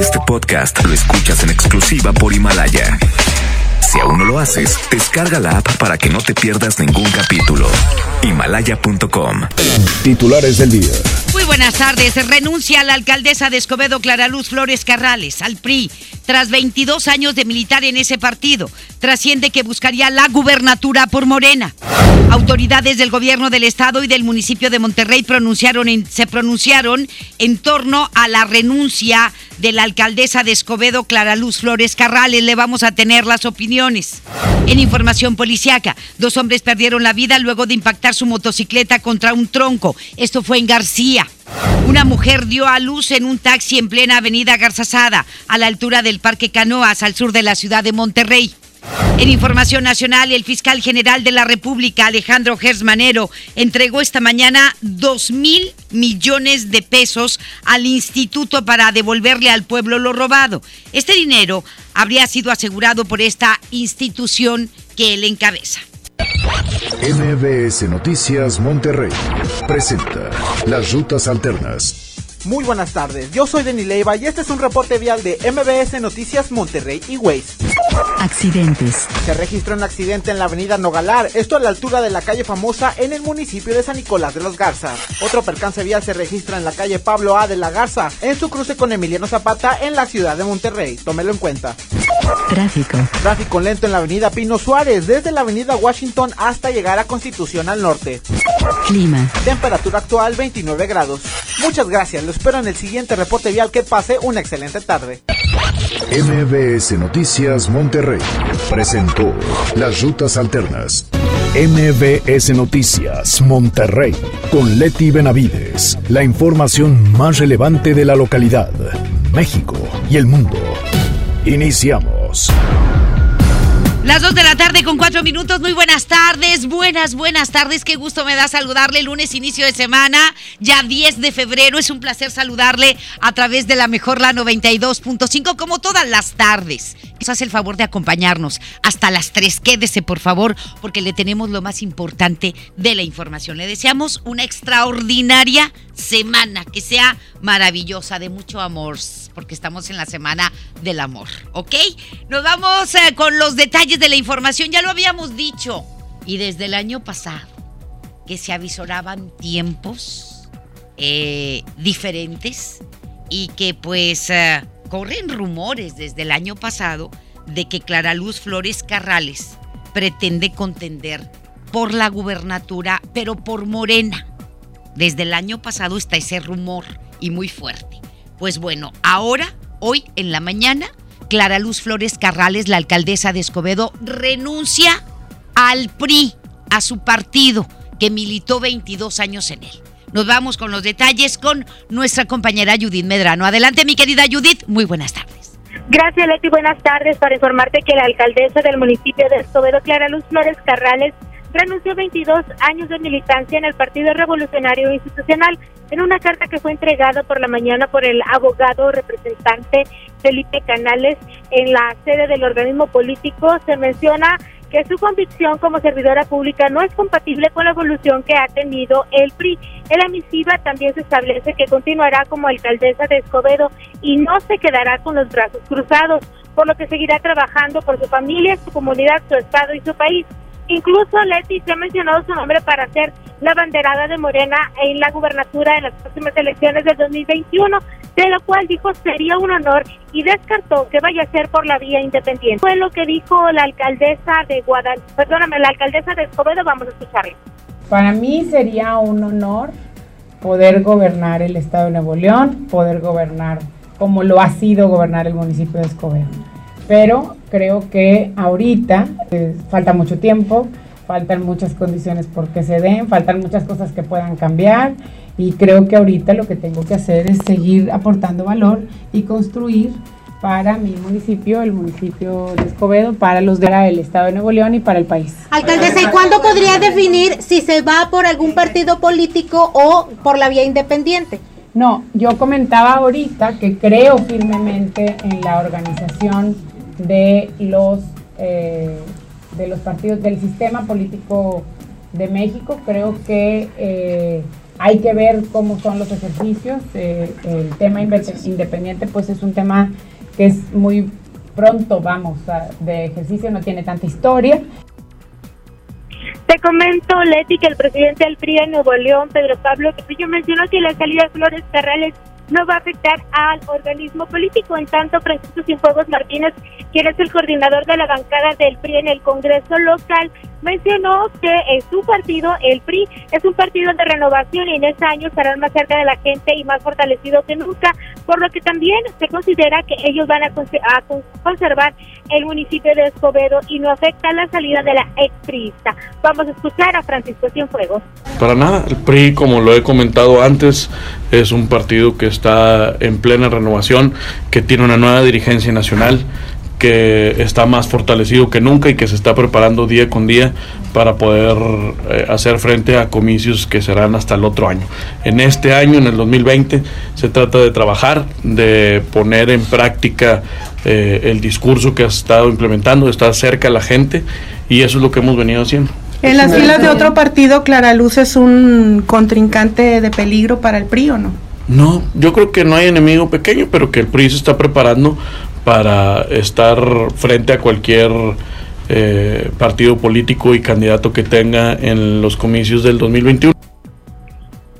Este podcast lo escuchas en exclusiva por Himalaya. Si aún no lo haces, descarga la app para que no te pierdas ningún capítulo. Himalaya.com. Titulares del día. Muy buenas tardes. Renuncia la alcaldesa de Escobedo, Clara Luz Flores Carrales, al PRI, tras 22 años de militar en ese partido. Trasciende que buscaría la gubernatura por Morena. Autoridades del gobierno del estado y del municipio de Monterrey pronunciaron se pronunciaron en torno a la renuncia de la alcaldesa de Escobedo, Clara Luz Flores Carrales. Le vamos a tener las opiniones. En información policiaca, dos hombres perdieron la vida luego de impactar su motocicleta contra un tronco. Esto fue en García. Una mujer dio a luz en un taxi en plena avenida Garzazada, a la altura del Parque Canoas, al sur de la ciudad de Monterrey. En Información Nacional, el fiscal general de la República, Alejandro Gersmanero, entregó esta mañana dos mil millones de pesos al instituto para devolverle al pueblo lo robado. Este dinero habría sido asegurado por esta institución que él encabeza. MBS Noticias Monterrey presenta Las Rutas Alternas. Muy buenas tardes, yo soy Denis Leiva y este es un reporte vial de MBS Noticias Monterrey y Waze. Accidentes. Se registró un accidente en la avenida Nogalar, esto a la altura de la calle famosa en el municipio de San Nicolás de los Garza. Otro percance vial se registra en la calle Pablo A de la Garza, en su cruce con Emiliano Zapata en la ciudad de Monterrey. Tómelo en cuenta. Tráfico. Tráfico lento en la avenida Pino Suárez, desde la avenida Washington hasta llegar a Constitución al norte. Clima. Temperatura actual 29 grados. Muchas gracias, espero en el siguiente reporte vial que pase una excelente tarde. MBS Noticias Monterrey presentó Las Rutas Alternas. MBS Noticias Monterrey con Leti Benavides. La información más relevante de la localidad, México y el mundo. Iniciamos. Las dos de la tarde con cuatro minutos. Muy buenas tardes, buenas, buenas tardes. Qué gusto me da saludarle. Lunes, inicio de semana, ya 10 de febrero. Es un placer saludarle a través de la mejor la 92.5, como todas las tardes. Nos hace el favor de acompañarnos hasta las 3. Quédese, por favor, porque le tenemos lo más importante de la información. Le deseamos una extraordinaria semana, que sea maravillosa, de mucho amor, porque estamos en la semana del amor, ¿ok? Nos vamos eh, con los detalles de la información, ya lo habíamos dicho, y desde el año pasado, que se avisoraban tiempos eh, diferentes y que pues eh, corren rumores desde el año pasado de que Clara Luz Flores Carrales pretende contender por la gubernatura, pero por Morena. Desde el año pasado está ese rumor y muy fuerte. Pues bueno, ahora, hoy en la mañana, Clara Luz Flores Carrales, la alcaldesa de Escobedo, renuncia al PRI, a su partido, que militó 22 años en él. Nos vamos con los detalles con nuestra compañera Judith Medrano. Adelante, mi querida Judith, muy buenas tardes. Gracias, Leti. Buenas tardes. Para informarte que la alcaldesa del municipio de Escobedo, Clara Luz Flores Carrales, renunció 22 años de militancia en el Partido Revolucionario Institucional. En una carta que fue entregada por la mañana por el abogado representante Felipe Canales en la sede del organismo político, se menciona que su convicción como servidora pública no es compatible con la evolución que ha tenido el PRI. En la misiva también se establece que continuará como alcaldesa de Escobedo y no se quedará con los brazos cruzados, por lo que seguirá trabajando por su familia, su comunidad, su estado y su país. Incluso Leti se ha mencionado su nombre para ser la banderada de Morena en la gubernatura en las próximas elecciones del 2021, de lo cual dijo sería un honor y descartó que vaya a ser por la vía independiente. Fue lo que dijo la alcaldesa de Guadalajara, perdóname, la alcaldesa de Escobedo, vamos a escucharla. Para mí sería un honor poder gobernar el estado de Nuevo León, poder gobernar como lo ha sido gobernar el municipio de Escobedo pero creo que ahorita eh, falta mucho tiempo, faltan muchas condiciones por que se den, faltan muchas cosas que puedan cambiar y creo que ahorita lo que tengo que hacer es seguir aportando valor y construir para mi municipio, el municipio de Escobedo, para los del Estado de Nuevo León y para el país. Alcaldesa, ¿y cuándo podría definir si se va por algún partido político o por la vía independiente? No, yo comentaba ahorita que creo firmemente en la organización de los, eh, de los partidos del sistema político de México. Creo que eh, Hay que ver cómo son los ejercicios. Eh, el tema independiente pues es un tema que es muy pronto, vamos, de ejercicio, no tiene tanta historia. Te comento, Leti, que el presidente del PRI en Nuevo León, Pedro Pablo yo mencionó que la salida de Flores Carrales no va a afectar al organismo político. En tanto, Francisco Cienfuegos Martínez, quien es el coordinador de la bancada del PRI en el Congreso local, mencionó que su partido, el PRI, es un partido de renovación y en este año estarán más cerca de la gente y más fortalecido que nunca, por lo que también se considera que ellos van a, conservar el municipio de Escobedo y no afecta la salida de la expriista. Vamos a escuchar a Francisco Cienfuegos. Para nada, el PRI, como lo he comentado antes, es un partido que está en plena renovación, que tiene una nueva dirigencia nacional que está más fortalecido que nunca y que se está preparando día con día para poder eh, hacer frente a comicios que serán hasta el otro año. En este año, en el 2020, se trata de trabajar, de poner en práctica eh, el discurso que ha estado implementando, de estar cerca a la gente y eso es lo que hemos venido haciendo. En las filas de otro partido, Clara Luz es un contrincante de peligro para el PRI o no? No, yo creo que no hay enemigo pequeño, pero que el PRI se está preparando para estar frente a cualquier eh, partido político y candidato que tenga en los comicios del 2021.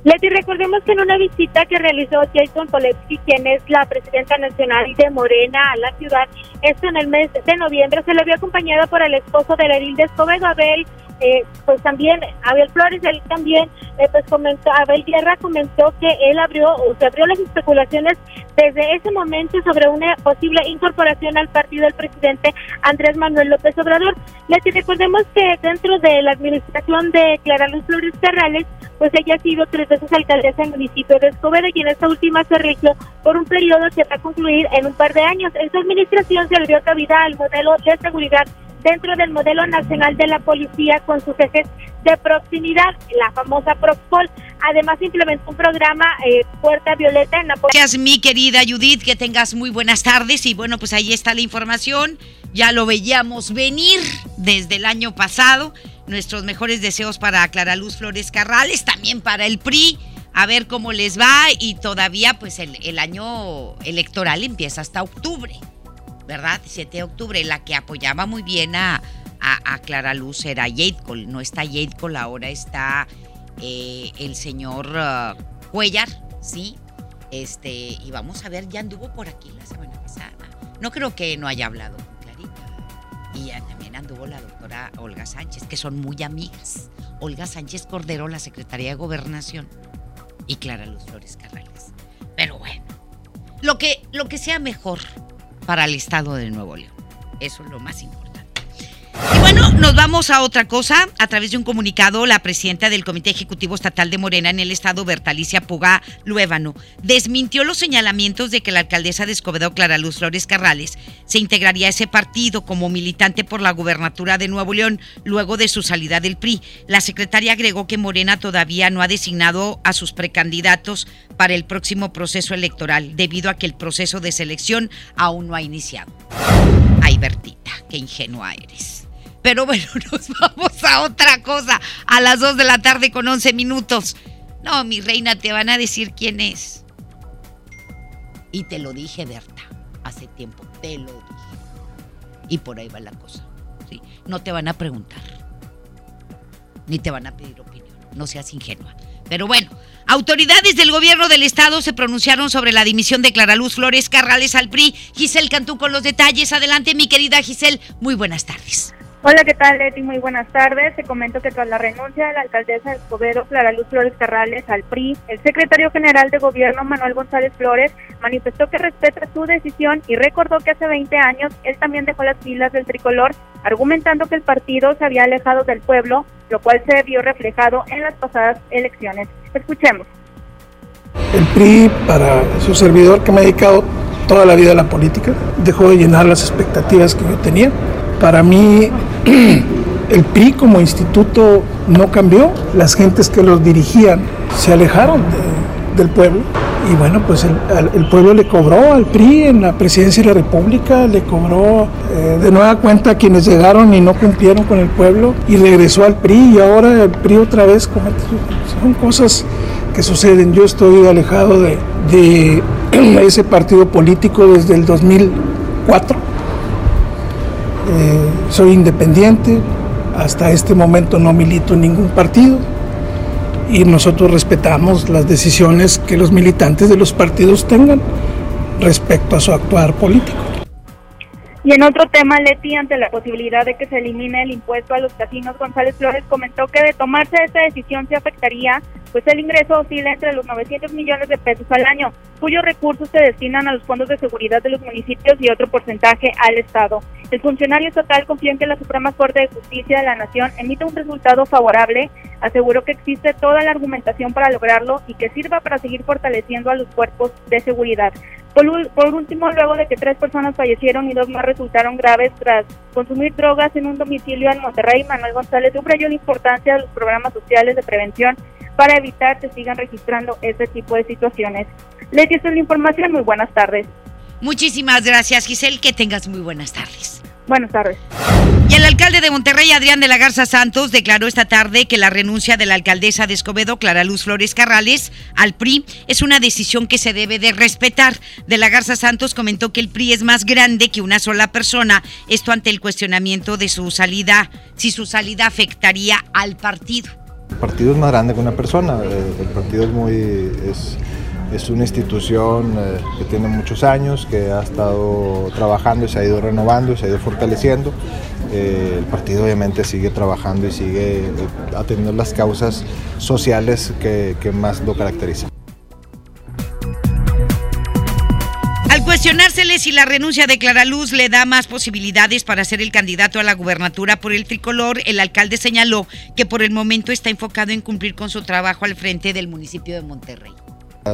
Leti, recordemos que en una visita que realizó Jason Polepsky, quien es la presidenta nacional de Morena a la ciudad, esto en el mes de noviembre, se le había acompañado por el esposo de la edil Escobedo, Abel eh, pues también Abel Flores, él también, eh, pues comentó, Abel Guerra comentó que él abrió, o se abrió las especulaciones desde ese momento sobre una posible incorporación al partido del presidente Andrés Manuel López Obrador. Les recordemos que dentro de la administración de Clara Luz Flores Terrales, pues ella ha sido tres veces alcaldesa del municipio de Escobedo y en esta última se rigió por un periodo que va a concluir en un par de años. Su administración se le dio cabida al modelo de seguridad dentro del modelo nacional de la policía con sus ejes de proximidad, la famosa Propol. Además implementó un programa eh, Puerta Violeta en la Gracias, mi querida Judith, que tengas muy buenas tardes y bueno, pues ahí está la información. Ya lo veíamos venir desde el año pasado. Nuestros mejores deseos para Clara Luz Flores Carrales, también para el PRI. A ver cómo les va y todavía pues el, el año electoral empieza hasta octubre. ¿verdad? 7 de octubre, la que apoyaba muy bien a, a, Clara Luz era Jade Cole. No está Jade Cole, ahora está eh, el señor uh, Cuellar, ¿sí? Este, y vamos a ver, ya anduvo por aquí la semana pasada. No creo que no haya hablado. Y también anduvo la doctora Olga Sánchez, que son muy amigas. Olga Sánchez Cordero, la secretaria de Gobernación, y Clara Luz Flores Carrales. Pero bueno, lo que, lo que sea mejor para el Estado de Nuevo León. Eso es lo más importante. Y bueno, nos vamos a otra cosa. A través de un comunicado, la presidenta del Comité Ejecutivo Estatal de Morena en el Estado, Bertalicia Puga Luévano, desmintió los señalamientos de que la alcaldesa de Escobedo, Clara Luz Flores Carrales, se integraría a ese partido como militante por la gubernatura de Nuevo León luego de su salida del PRI. La secretaria agregó que Morena todavía no ha designado a sus precandidatos para el próximo proceso electoral, debido a que el proceso de selección aún no ha iniciado. Ay, Bertita, qué ingenua eres. Pero bueno, nos vamos a otra cosa. A las 2 de la tarde con 11 minutos. No, mi reina, te van a decir quién es. Y te lo dije, Berta, hace tiempo. Te lo dije. Y por ahí va la cosa. ¿sí? No te van a preguntar. Ni te van a pedir opinión. No seas ingenua. Pero bueno, autoridades del gobierno del estado se pronunciaron sobre la dimisión de Clara Luz Flores Carrales al PRI. Giselle Cantú con los detalles. Adelante, mi querida Giselle. Muy buenas tardes. Hola, ¿qué tal, Leti? Muy buenas tardes. Te comento que tras la renuncia de la alcaldesa de Escobedo, Clara Luz Flores Carrales, al PRI, el secretario general de gobierno, Manuel González Flores, manifestó que respeta su decisión y recordó que hace 20 años él también dejó las filas del tricolor, argumentando que el partido se había alejado del pueblo, lo cual se vio reflejado en las pasadas elecciones. Escuchemos. El PRI, para su servidor que me ha dedicado toda la vida a la política, dejó de llenar las expectativas que yo tenía. Para mí el PRI como instituto no cambió, las gentes que los dirigían se alejaron del pueblo y bueno, pues el, pueblo le cobró al PRI en la presidencia de la República, le cobró eh, de nueva cuenta a quienes llegaron y no cumplieron con el pueblo y regresó al PRI y ahora el PRI otra vez comete, son cosas que suceden. Yo estoy alejado de, de ese partido político desde el 2004. Eh, soy independiente, hasta este momento no milito en ningún partido y nosotros respetamos las decisiones que los militantes de los partidos tengan respecto a su actuar político. Y en otro tema, Leti, ante la posibilidad de que se elimine el impuesto a los casinos, González Flores comentó que de tomarse esta decisión se afectaría, pues el ingreso oscila entre los 900 millones de pesos al año, cuyos recursos se destinan a los fondos de seguridad de los municipios y otro porcentaje al Estado. El funcionario estatal confía en que la Suprema Corte de Justicia de la Nación emita un resultado favorable, aseguró que existe toda la argumentación para lograrlo y que sirva para seguir fortaleciendo a los cuerpos de seguridad. Por, último, luego de que tres personas fallecieron y dos más resultaron graves tras consumir drogas en un domicilio en Monterrey, Manuel González subrayó la importancia de los programas sociales de prevención para evitar que sigan registrando este tipo de situaciones. Les esta es la información. Muy buenas tardes. Muchísimas gracias, Giselle. Que tengas muy buenas tardes. Buenas tardes. Y el alcalde de Monterrey, Adrián de la Garza Santos, declaró esta tarde que la renuncia de la alcaldesa de Escobedo, Clara Luz Flores Carrales, al PRI es una decisión que se debe de respetar. De la Garza Santos comentó que el PRI es más grande que una sola persona, esto ante el cuestionamiento de su salida, si su salida afectaría al partido. El partido es más grande que una persona, eh, el partido es muy... Es una institución eh, que tiene muchos años, que ha estado trabajando y se ha ido renovando y se ha ido fortaleciendo. Eh, el partido obviamente sigue trabajando y sigue atendiendo las causas sociales que, que más lo caracterizan. Al cuestionársele si la renuncia de Clara Luz le da más posibilidades para ser el candidato a la gubernatura por el tricolor, el alcalde señaló que por el momento está enfocado en cumplir con su trabajo al frente del municipio de Monterrey.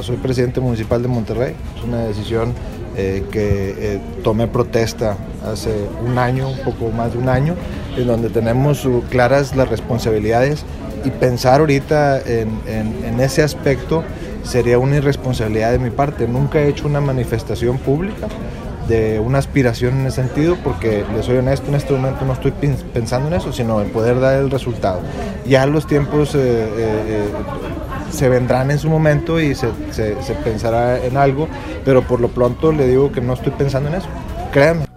Soy presidente municipal de Monterrey, es una decisión eh, que eh, tomé protesta hace un año, un poco más de un año, en donde tenemos claras las responsabilidades y pensar ahorita en, ese aspecto sería una irresponsabilidad de mi parte. Nunca he hecho una manifestación pública de una aspiración en ese sentido, porque les soy honesto, en este momento no estoy pensando en eso, sino en poder dar el resultado. Ya los tiempos eh, se vendrán en su momento y se, pensará en algo, pero por lo pronto le digo que no estoy pensando en eso. Créanme.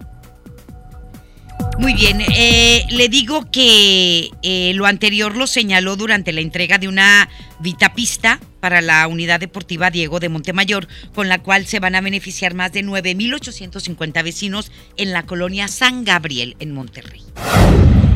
Muy bien, eh, le digo que eh, lo anterior lo señaló durante la entrega de una vitapista para la unidad deportiva Diego de Montemayor, con la cual se van a beneficiar más de 9.850 vecinos en la colonia San Gabriel en Monterrey.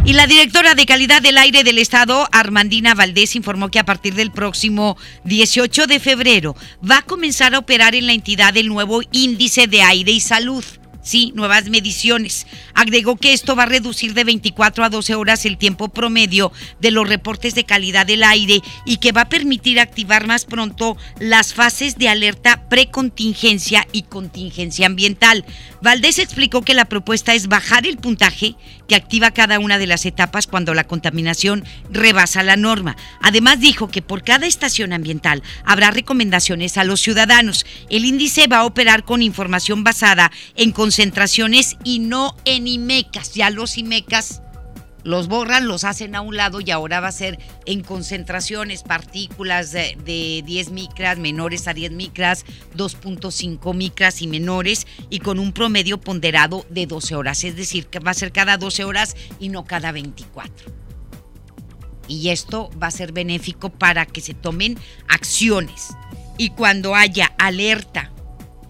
Y la directora de calidad del aire del estado, Armandina Valdés, informó que a partir del próximo 18 de febrero va a comenzar a operar en la entidad el nuevo índice de aire y salud sí, nuevas mediciones. Agregó que esto va a reducir de 24 a 12 horas el tiempo promedio de los reportes de calidad del aire y que va a permitir activar más pronto las fases de alerta precontingencia y contingencia ambiental. Valdés explicó que la propuesta es bajar el puntaje que activa cada una de las etapas cuando la contaminación rebasa la norma. Además dijo que por cada estación ambiental habrá recomendaciones a los ciudadanos. El índice va a operar con información basada en concentraciones y no en IMECAS. Ya los IMECAS los borran, los hacen a un lado y ahora va a ser en concentraciones, partículas de, 10 micras, menores a 10 micras, 2.5 micras y menores, y con un promedio ponderado de 12 horas, es decir, que va a ser cada 12 horas y no cada 24. Y esto va a ser benéfico para que se tomen acciones. Y cuando haya alerta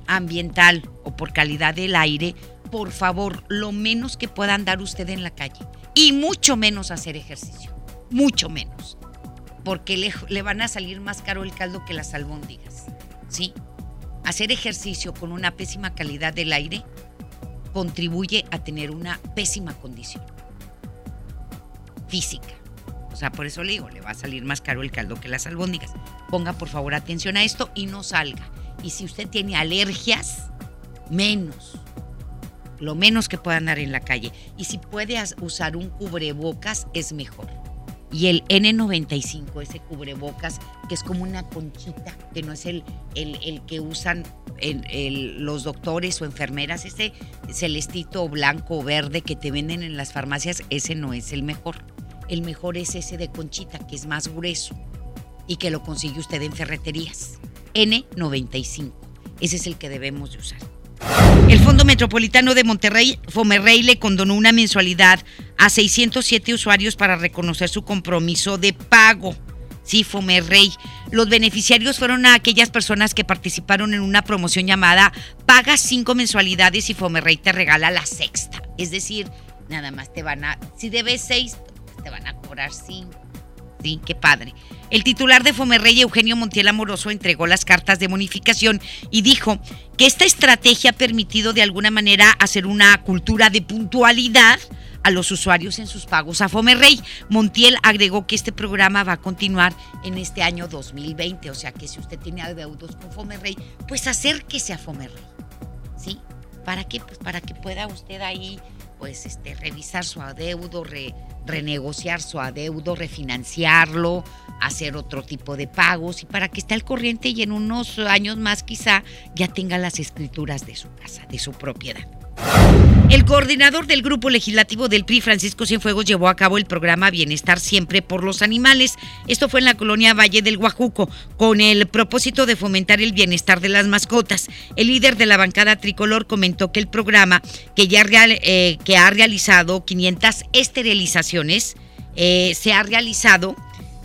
ambiental o por calidad del aire, por favor, lo menos que pueda andar usted en la calle y mucho menos hacer ejercicio, mucho menos, porque le, le van a salir más caro el caldo que las albóndigas, ¿sí? Hacer ejercicio con una pésima calidad del aire contribuye a tener una pésima condición física. O sea, por eso le digo, le va a salir más caro el caldo que las albóndigas. Ponga por favor atención a esto y no salga. Y si usted tiene alergias, menos. Lo menos que pueda andar en la calle. Y si puede usar un cubrebocas, es mejor. Y el N95, ese cubrebocas, que es como una conchita, que no es el, el, que usan los doctores o enfermeras, ese celestito blanco o verde que te venden en las farmacias, ese no es el mejor. El mejor es ese de conchita, que es más grueso y que lo consigue usted en ferreterías. N95. Ese es el que debemos de usar. Fondo Metropolitano de Monterrey, Fomerrey, le condonó una mensualidad a 607 usuarios para reconocer su compromiso de pago. Sí, Fomerrey. Los beneficiarios fueron a aquellas personas que participaron en una promoción llamada Paga cinco mensualidades y Fomerrey te regala la sexta. Es decir, nada más te van a, si debes seis, te van a cobrar cinco. Sí, qué padre. El titular de Fomerrey, Eugenio Montiel Amoroso, entregó las cartas de bonificación y dijo que esta estrategia ha permitido de alguna manera hacer una cultura de puntualidad a los usuarios en sus pagos a Fomerrey. Montiel agregó que este programa va a continuar en este año 2020, o sea que si usted tiene adeudos con Fomerrey, pues acérquese a Fomerrey. ¿Sí? ¿Para qué? Pues para que pueda usted ahí pues este revisar su adeudo, renegociar su adeudo, refinanciarlo, hacer otro tipo de pagos y para que esté al corriente y en unos años más quizá ya tenga las escrituras de su casa, de su propiedad. El coordinador del grupo legislativo del PRI, Francisco Cienfuegos, llevó a cabo el programa Bienestar Siempre por los Animales. Esto fue en la colonia Valle del Guajuco, con el propósito de fomentar el bienestar de las mascotas. El líder de la bancada tricolor comentó que el programa, que ya eh, ha realizado 500 esterilizaciones, eh, se ha realizado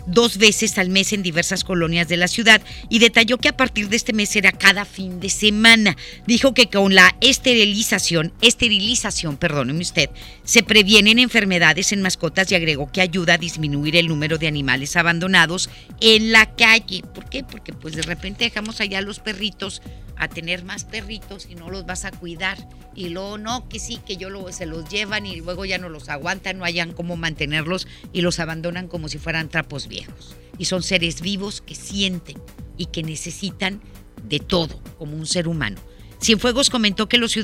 dos veces al mes en diversas colonias de la ciudad y detalló que a partir de este mes será cada fin de semana. Dijo que con la esterilización, esterilización, perdóneme usted, se previenen enfermedades en mascotas y agregó que ayuda a disminuir el número de animales abandonados en la calle. ¿Por qué? Porque pues de repente dejamos allá los perritos a tener más perritos y no los vas a cuidar. Y luego no, que sí, que yo lo, se los llevan y luego ya no los aguantan, no hayan cómo mantenerlos y los abandonan como si fueran trapos viejos. Y son seres vivos que sienten y que necesitan de todo, como un ser humano. Cienfuegos comentó que los,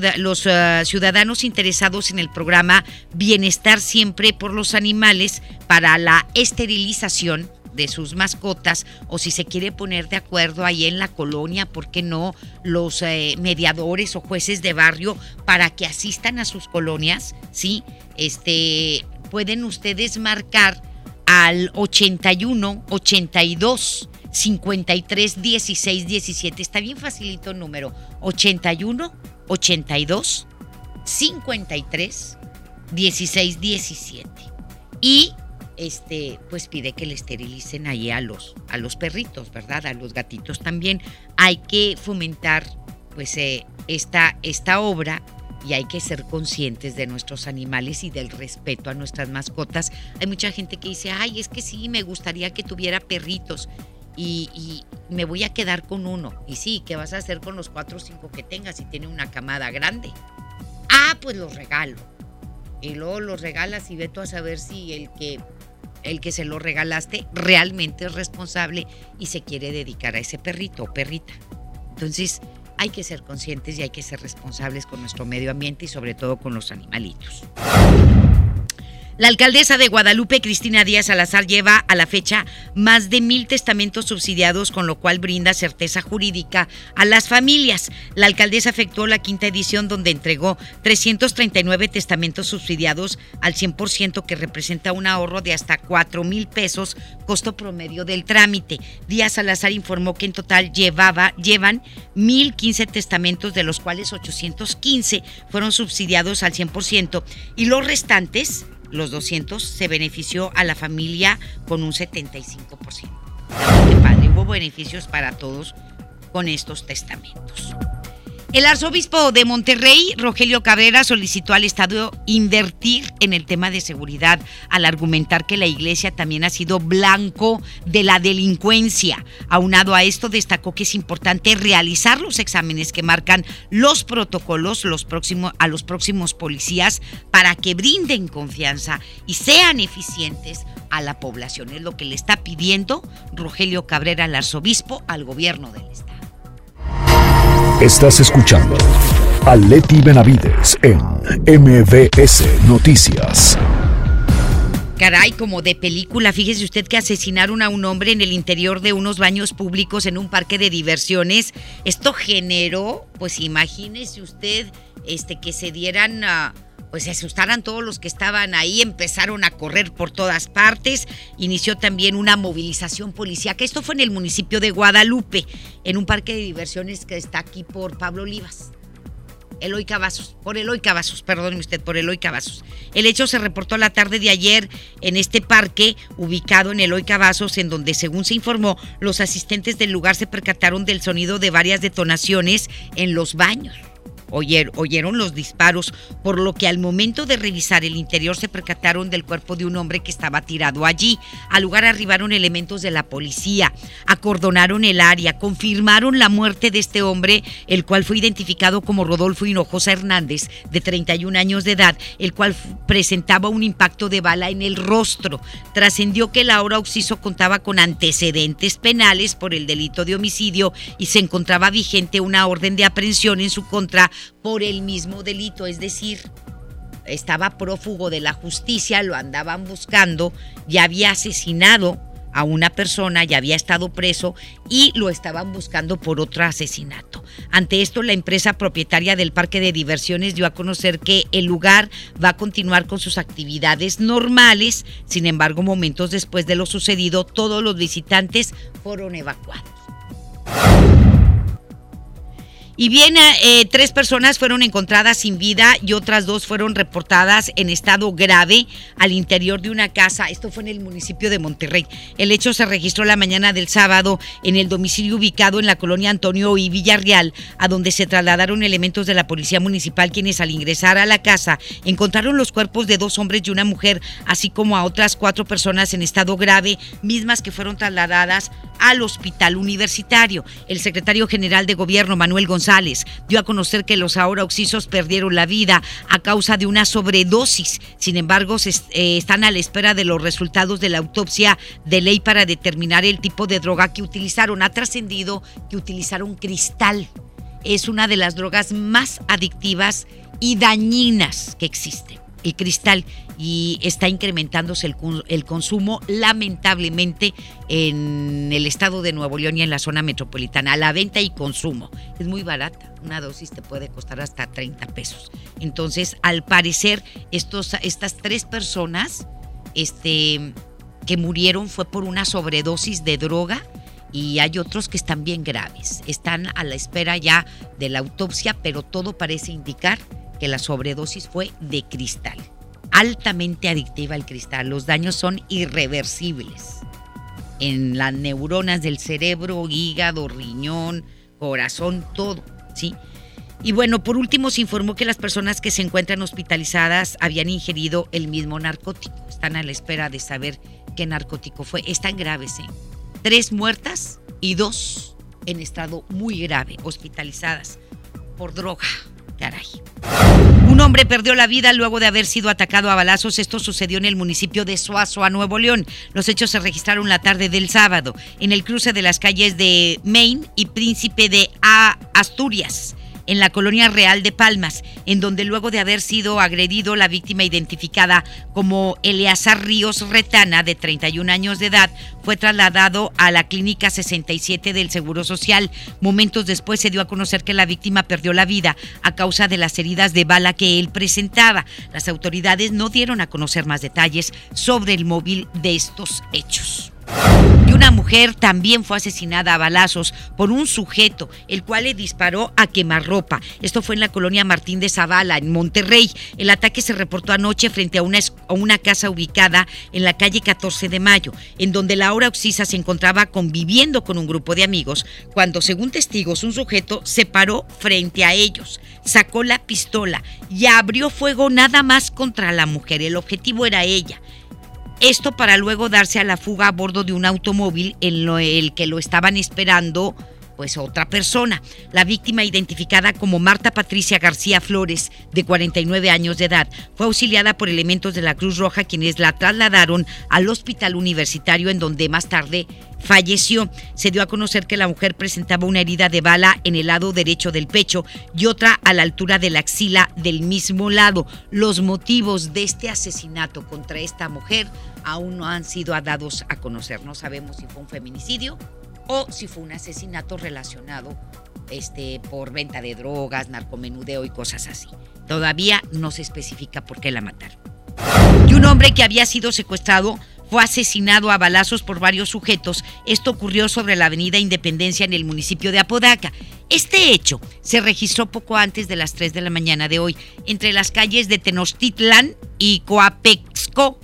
ah, ciudadanos interesados en el programa Bienestar Siempre por los Animales para la esterilización de sus mascotas o si se quiere poner de acuerdo ahí en la colonia, ¿por qué no? Los eh, mediadores o jueces de barrio para que asistan a sus colonias, ¿sí? Este, pueden ustedes marcar al 81 82 53 16 17. Está bien facilito el número. 81 82 53 16 17. Y este, pues pide que le esterilicen ahí a los, a los perritos, ¿verdad? A los gatitos también. Hay que fomentar, pues, eh, esta, esta obra y hay que ser conscientes de nuestros animales y del respeto a nuestras mascotas. Hay mucha gente que dice, ay, es que sí, me gustaría que tuviera perritos y, me voy a quedar con uno. Y sí, ¿qué vas a hacer con los cuatro o cinco que tengas si tiene una camada grande? Ah, pues los regalo. Y luego los regalas y ve tú a saber si el que el que se lo regalaste realmente es responsable y se quiere dedicar a ese perrito o perrita. Entonces, hay que ser conscientes y hay que ser responsables con nuestro medio ambiente y sobre todo con los animalitos. La alcaldesa de Guadalupe, Cristina Díaz Salazar, lleva a la fecha más de mil testamentos subsidiados, con lo cual brinda certeza jurídica a las familias. La alcaldesa efectuó la quinta edición donde entregó 339 testamentos subsidiados al 100%, que representa un ahorro de hasta 4 mil pesos, costo promedio del trámite. Díaz Salazar informó que en total llevaba, llevan 1.015 testamentos, de los cuales 815 fueron subsidiados al 100% y los restantes los 200 se benefició a la familia con un 75%. Qué padre, hubo beneficios para todos con estos testamentos. El arzobispo de Monterrey, Rogelio Cabrera, solicitó al Estado invertir en el tema de seguridad al argumentar que la iglesia también ha sido blanco de la delincuencia. Aunado a esto, destacó que es importante realizar los exámenes que marcan los protocolos a los próximos policías para que brinden confianza y sean eficientes a la población. Es lo que le está pidiendo Rogelio Cabrera, al arzobispo, al gobierno del Estado. Estás escuchando a Leti Benavides en MBS Noticias. Caray, como de película, fíjese usted que asesinaron a un hombre en el interior de unos baños públicos en un parque de diversiones. Esto generó, pues imagínese usted, este, que se dieran pues se asustaran todos los que estaban ahí, empezaron a correr por todas partes, inició también una movilización policíaca. Esto fue en el municipio de Guadalupe, en un parque de diversiones que está aquí por Pablo Olivas. Eloy Cavazos, por Eloy Cavazos, perdóneme usted, por Eloy Cavazos. El hecho se reportó la tarde de ayer en este parque ubicado en Eloy Cavazos, en donde, según se informó, los asistentes del lugar se percataron del sonido de varias detonaciones en los baños oyeron los disparos, por lo que al momento de revisar el interior se percataron del cuerpo de un hombre que estaba tirado allí. Al lugar arribaron elementos de la policía, acordonaron el área, confirmaron la muerte de este hombre, el cual fue identificado como Rodolfo Hinojosa Hernández, de 31 años de edad, el cual presentaba un impacto de bala en el rostro. Trascendió que Laura Oxiso contaba con antecedentes penales por el delito de homicidio y se encontraba vigente una orden de aprehensión en su contra por el mismo delito, es decir, estaba prófugo de la justicia, lo andaban buscando, ya había asesinado a una persona, ya había estado preso y lo estaban buscando por otro asesinato. Ante esto, la empresa propietaria del parque de diversiones dio a conocer que el lugar va a continuar con sus actividades normales, sin embargo, momentos después de lo sucedido, todos los visitantes fueron evacuados. Y bien, eh, tres personas fueron encontradas sin vida y otras dos fueron reportadas en estado grave al interior de una casa. Esto fue en el municipio de Monterrey. El hecho se registró la mañana del sábado en el domicilio ubicado en la colonia Antonio y Villarreal, a donde se trasladaron elementos de la policía municipal quienes al ingresar a la casa encontraron los cuerpos de dos hombres y una mujer, así como a otras cuatro personas en estado grave, mismas que fueron trasladadas al hospital universitario. El secretario general de gobierno, Manuel González, González dio a conocer que los ahora oxisos perdieron la vida a causa de una sobredosis. Sin embargo, eh, están a la espera de los resultados de la autopsia de ley para determinar el tipo de droga que utilizaron. Ha trascendido que utilizaron cristal. Es una de las drogas más adictivas y dañinas que existen el cristal y está incrementándose el, consumo lamentablemente en el estado de Nuevo León y en la zona metropolitana. La venta y consumo es muy barata. Una dosis te puede costar hasta 30 pesos. Entonces, al parecer, estas tres personas este, que murieron fue por una sobredosis de droga y hay otros que están bien graves. Están a la espera ya de la autopsia, pero todo parece indicar que la sobredosis fue de cristal. Altamente adictiva el cristal. Los daños son irreversibles en las neuronas del cerebro, hígado, riñón, corazón, todo, ¿sí? Y bueno, por último se informó que las personas que se encuentran hospitalizadas habían ingerido el mismo narcótico. Están a la espera de saber qué narcótico fue. Están graves, ¿eh? Tres muertas y dos en estado muy grave, hospitalizadas por droga. Caray. Un hombre perdió la vida luego de haber sido atacado a balazos. Esto sucedió en el municipio de Suazo, a Nuevo León. Los hechos se registraron la tarde del sábado, en el cruce de las calles de Maine y Príncipe de Asturias en la colonia Real de Palmas, en donde luego de haber sido agredido, la víctima identificada como Eleazar Ríos Retana, de 31 años de edad, fue trasladado a la clínica 67 del Seguro Social. Momentos después se dio a conocer que la víctima perdió la vida a causa de las heridas de bala que él presentaba. Las autoridades no dieron a conocer más detalles sobre el móvil de estos hechos. Una mujer también fue asesinada a balazos por un sujeto, el cual le disparó a quemarropa. Esto fue en la colonia Martín de Zavala, en Monterrey. El ataque se reportó anoche frente a una, casa ubicada en la calle 14 de Mayo, en donde Laura Oxisa se encontraba conviviendo con un grupo de amigos, cuando, según testigos, un sujeto se paró frente a ellos, sacó la pistola y abrió fuego nada más contra la mujer. El objetivo era ella. Esto para luego darse a la fuga a bordo de un automóvil en el que lo estaban esperando pues otra persona. La víctima identificada como Marta Patricia García Flores, de 49 años de edad, fue auxiliada por elementos de la Cruz Roja quienes la trasladaron al hospital universitario en donde más tarde falleció. Se dio a conocer que la mujer presentaba una herida de bala en el lado derecho del pecho y otra a la altura de la axila del mismo lado. Los motivos de este asesinato contra esta mujer aún no han sido dados a conocer. No sabemos si fue un feminicidio o si fue un asesinato relacionado este, por venta de drogas, narcomenudeo y cosas así. Todavía no se especifica por qué la mataron. Y un hombre que había sido secuestrado fue asesinado a balazos por varios sujetos. Esto ocurrió sobre la avenida Independencia en el municipio de Apodaca. Este hecho se registró poco antes de las 3 de la mañana de hoy, entre las calles de Tenochtitlán y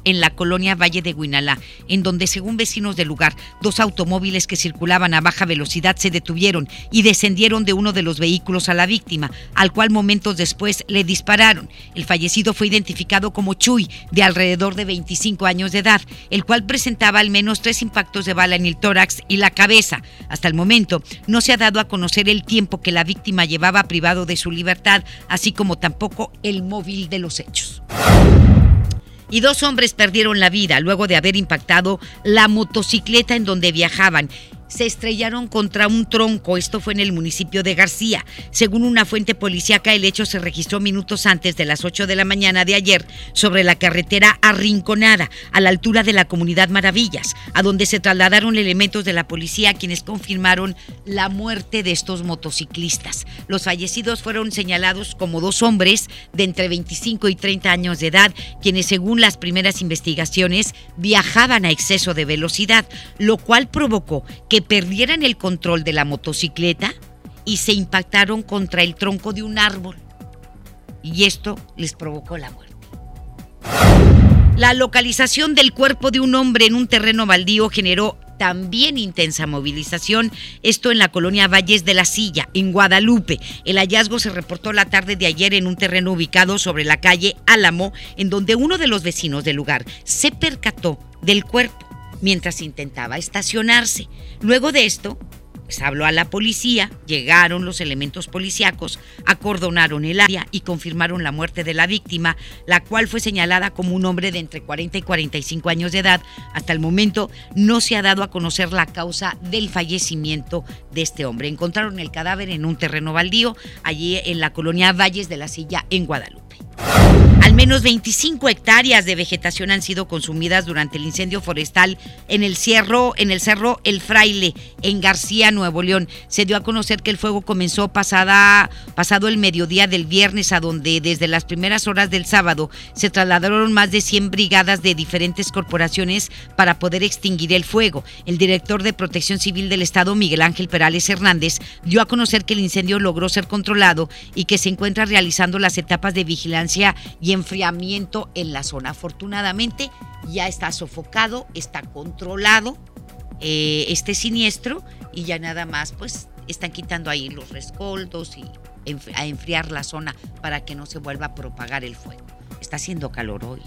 En la colonia Valle de Huinalá, en donde, según vecinos del lugar, dos automóviles que circulaban a baja velocidad se detuvieron y descendieron de uno de los vehículos a la víctima, al cual momentos después le dispararon. El fallecido fue identificado como Chuy, de alrededor de 25 años de edad, el cual presentaba al menos tres impactos de bala en el tórax y la cabeza. Hasta el momento no se ha dado a conocer el tiempo que la víctima llevaba privado de su libertad, así como tampoco el móvil de los hechos y dos hombres perdieron la vida luego de haber impactado la motocicleta en donde viajaban se estrellaron contra un tronco. Esto fue en el municipio de García. Según una fuente policíaca, el hecho se registró minutos antes de las 8 de la mañana de ayer sobre la carretera Arrinconada, a la altura de la comunidad Maravillas, a donde se trasladaron elementos de la policía quienes confirmaron la muerte de estos motociclistas. Los fallecidos fueron señalados como dos hombres de entre 25 y 30 años de edad, quienes según las primeras investigaciones viajaban a exceso de velocidad, lo cual provocó que perdieran el control de la motocicleta y se impactaron contra el tronco de un árbol. Y esto les provocó la muerte. La localización del cuerpo de un hombre en un terreno baldío generó también intensa movilización, esto en la colonia Valles de la Silla, en Guadalupe. El hallazgo se reportó la tarde de ayer en un terreno ubicado sobre la calle Álamo, en donde uno de los vecinos del lugar se percató del cuerpo mientras intentaba estacionarse. Luego de esto, pues habló a la policía, llegaron los elementos policíacos, acordonaron el área y confirmaron la muerte de la víctima, la cual fue señalada como un hombre de entre 40 y 45 años de edad. Hasta el momento no se ha dado a conocer la causa del fallecimiento de este hombre. Encontraron el cadáver en un terreno baldío, allí en la colonia Valles de la Silla, en Guadalupe. Al menos 25 hectáreas de vegetación han sido consumidas durante el incendio forestal en el cerro, en el cerro El Fraile, en García, Nuevo León. Se dio a conocer que el fuego comenzó pasado el mediodía del viernes, a donde desde las primeras horas del sábado se trasladaron más de 100 brigadas de diferentes corporaciones para poder extinguir el fuego. El director de Protección Civil del Estado, Miguel Ángel Perales Hernández, dio a conocer que el incendio logró ser controlado y que se encuentra realizando las etapas de vigilancia y enfriamiento en la zona. Afortunadamente ya está sofocado, está controlado eh, este siniestro y ya nada más pues están quitando ahí los rescoldos y a enfriar la zona para que no se vuelva a propagar el fuego. Está haciendo calor hoy,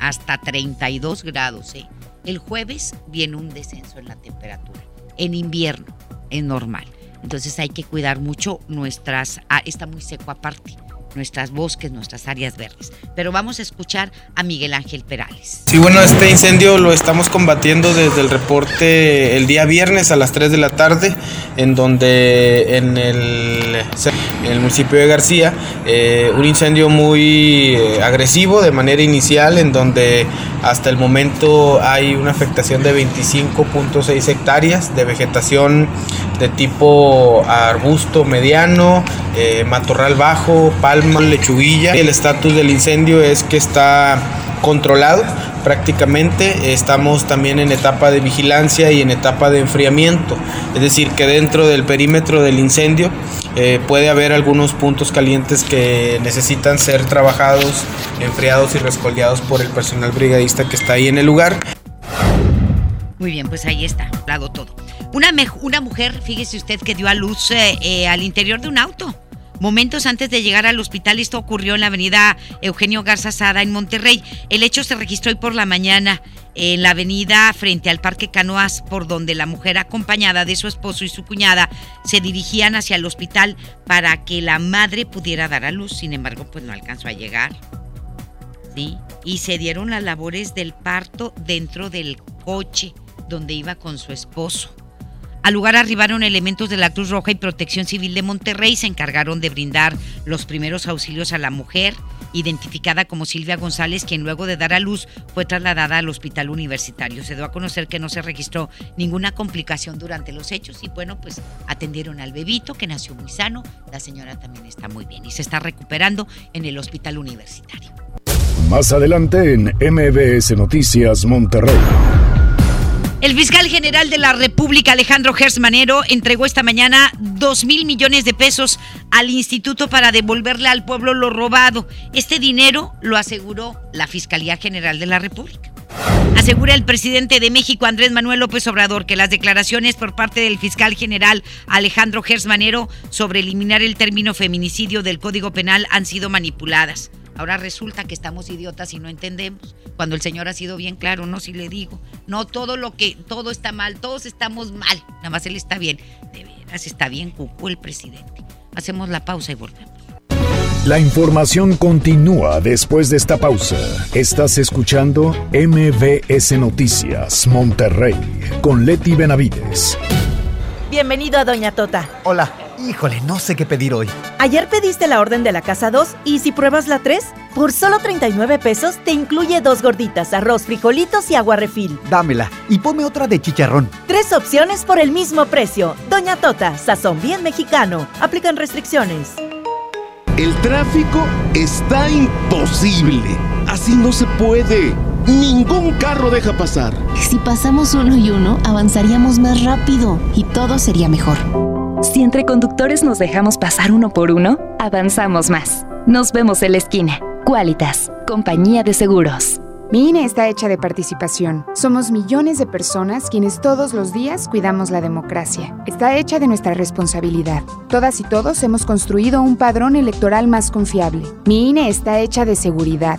hasta 32 grados. ¿eh? El jueves viene un descenso en la temperatura. En invierno es normal. Entonces hay que cuidar mucho nuestras... Ah, está muy seco aparte nuestras bosques, nuestras áreas verdes. Pero vamos a escuchar a Miguel Ángel Perales. Sí, bueno, este incendio lo estamos combatiendo desde el reporte el día viernes a las 3 de la tarde, en donde en el, en el municipio de García, eh, un incendio muy eh, agresivo de manera inicial, en donde hasta el momento hay una afectación de 25.6 hectáreas de vegetación de tipo arbusto mediano, eh, matorral bajo, palma, lechuguilla. El estatus del incendio es que está controlado prácticamente. Estamos también en etapa de vigilancia y en etapa de enfriamiento. Es decir, que dentro del perímetro del incendio eh, puede haber algunos puntos calientes que necesitan ser trabajados, enfriados y rescoldeados por el personal brigadista que está ahí en el lugar. Muy bien, pues ahí está, lado todo. Una, mujer, fíjese usted, que dio a luz eh, eh, al interior de un auto. Momentos antes de llegar al hospital, esto ocurrió en la avenida Eugenio Garza Sada en Monterrey. El hecho se registró hoy por la mañana en la avenida frente al Parque Canoas, por donde la mujer acompañada de su esposo y su cuñada se dirigían hacia el hospital para que la madre pudiera dar a luz. Sin embargo, pues no alcanzó a llegar. ¿Sí? Y se dieron las labores del parto dentro del coche donde iba con su esposo. Al lugar arribaron elementos de la Cruz Roja y Protección Civil de Monterrey. Se encargaron de brindar los primeros auxilios a la mujer, identificada como Silvia González, quien luego de dar a luz fue trasladada al hospital universitario. Se dio a conocer que no se registró ninguna complicación durante los hechos y bueno, pues atendieron al bebito que nació muy sano. La señora también está muy bien y se está recuperando en el hospital universitario. Más adelante en MBS Noticias Monterrey. El fiscal general de la República, Alejandro Gersmanero, entregó esta mañana dos mil millones de pesos al instituto para devolverle al pueblo lo robado. Este dinero lo aseguró la Fiscalía General de la República. Asegura el presidente de México, Andrés Manuel López Obrador, que las declaraciones por parte del fiscal general Alejandro Gersmanero sobre eliminar el término feminicidio del Código Penal han sido manipuladas. Ahora resulta que estamos idiotas y no entendemos. Cuando el Señor ha sido bien claro, no si le digo. No todo lo que, todo está mal, todos estamos mal. Nada más él está bien. De veras está bien, cucú el presidente. Hacemos la pausa y volvemos. La información continúa después de esta pausa. Estás escuchando MBS Noticias Monterrey con Leti Benavides. Bienvenido a Doña Tota. Hola. Híjole, no sé qué pedir hoy. Ayer pediste la orden de la casa 2 y si pruebas la 3, por solo 39 pesos te incluye dos gorditas, arroz, frijolitos y agua refil. Dámela y ponme otra de chicharrón. Tres opciones por el mismo precio. Doña Tota, sazón bien mexicano. Aplican restricciones. El tráfico está imposible. Así no se puede. Ningún carro deja pasar. Si pasamos uno y uno, avanzaríamos más rápido y todo sería mejor. Si entre conductores nos dejamos pasar uno por uno, avanzamos más. Nos vemos en la esquina. Qualitas, compañía de seguros. Mi INE está hecha de participación. Somos millones de personas quienes todos los días cuidamos la democracia. Está hecha de nuestra responsabilidad. Todas y todos hemos construido un padrón electoral más confiable. Mi INE está hecha de seguridad.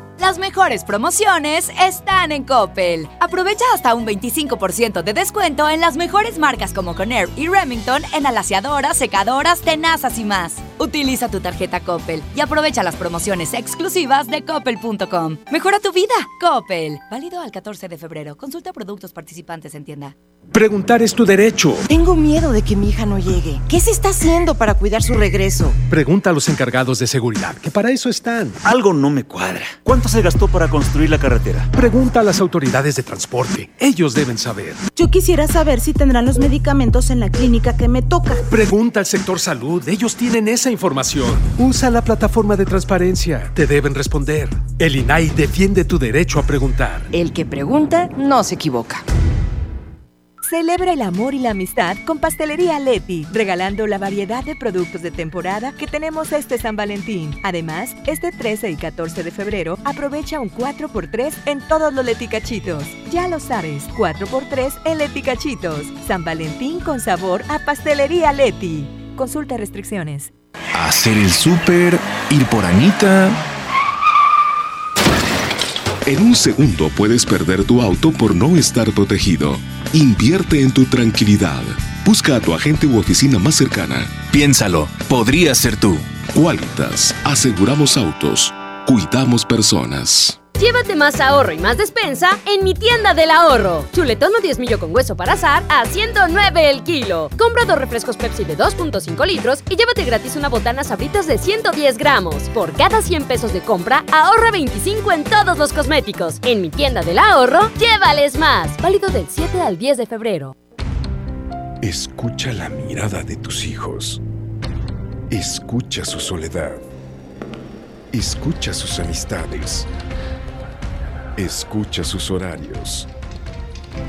Las mejores promociones están en Coppel. Aprovecha hasta un 25% de descuento en las mejores marcas como Conair y Remington en alaciadoras, secadoras, tenazas y más. Utiliza tu tarjeta Coppel y aprovecha las promociones exclusivas de coppel.com. Mejora tu vida, Coppel. Válido al 14 de febrero. Consulta productos participantes en tienda. Preguntar es tu derecho. Tengo miedo de que mi hija no llegue. ¿Qué se está haciendo para cuidar su regreso? Pregunta a los encargados de seguridad, que para eso están. Algo no me cuadra. ¿Cuánto se gastó para construir la carretera? Pregunta a las autoridades de transporte. Ellos deben saber. Yo quisiera saber si tendrán los medicamentos en la clínica que me toca. Pregunta al sector salud. Ellos tienen esa información. Usa la plataforma de transparencia. Te deben responder. El INAI defiende tu derecho a preguntar. El que pregunta no se equivoca. Celebra el amor y la amistad con Pastelería Leti, regalando la variedad de productos de temporada que tenemos este San Valentín. Además, este 13 y 14 de febrero aprovecha un 4x3 en todos los leticachitos. Ya lo sabes, 4x3 en leticachitos. San Valentín con sabor a Pastelería Leti. Consulta restricciones. Hacer el súper, ir por Anita. En un segundo puedes perder tu auto por no estar protegido. Invierte en tu tranquilidad. Busca a tu agente u oficina más cercana. Piénsalo, podría ser tú. Qualitas, aseguramos autos, cuidamos personas. Llévate más ahorro y más despensa en mi tienda del ahorro. Chuletón o 10 millo con hueso para azar a 109 el kilo. Compra dos refrescos Pepsi de 2.5 litros y llévate gratis una botana sabritas de 110 gramos. Por cada 100 pesos de compra, ahorra 25 en todos los cosméticos. En mi tienda del ahorro, llévales más. Válido del 7 al 10 de febrero. Escucha la mirada de tus hijos. Escucha su soledad. Escucha sus amistades. Escucha sus horarios.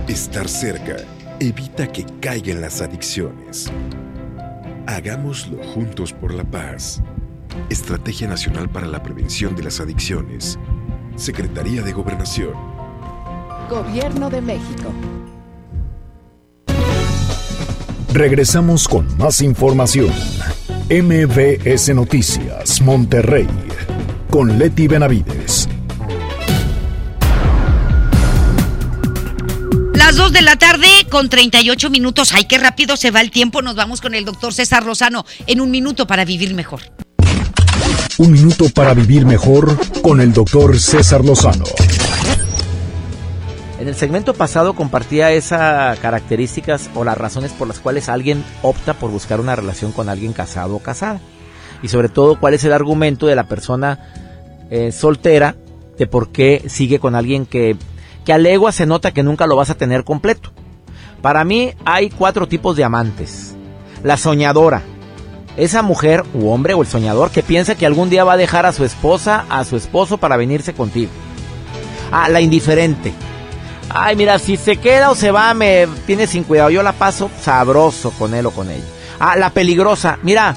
Estar cerca evita que caigan las adicciones. Hagámoslo juntos por la paz. Estrategia Nacional para la Prevención de las Adicciones. Secretaría de Gobernación. Gobierno de México. Regresamos con más información. MBS Noticias, Monterrey, con Leti Benavides. Las 2 de la tarde con 38 minutos. Ay, qué rápido se va el tiempo. Nos vamos con el doctor César Lozano en un minuto para vivir mejor. Un minuto para vivir mejor con el doctor César Lozano. En el segmento pasado compartía esas características o las razones por las cuales alguien opta por buscar una relación con alguien casado o casada. Y sobre todo cuál es el argumento de la persona eh, soltera de por qué sigue con alguien que, que a legua se nota que nunca lo vas a tener completo. Para mí hay cuatro tipos de amantes. La soñadora. Esa mujer u hombre o el soñador que piensa que algún día va a dejar a su esposa, a su esposo para venirse contigo. Ah, la indiferente Ay, mira, si se queda o se va, me tiene sin cuidado. Yo la paso sabroso con él o con ella. Ah, la peligrosa. Mira,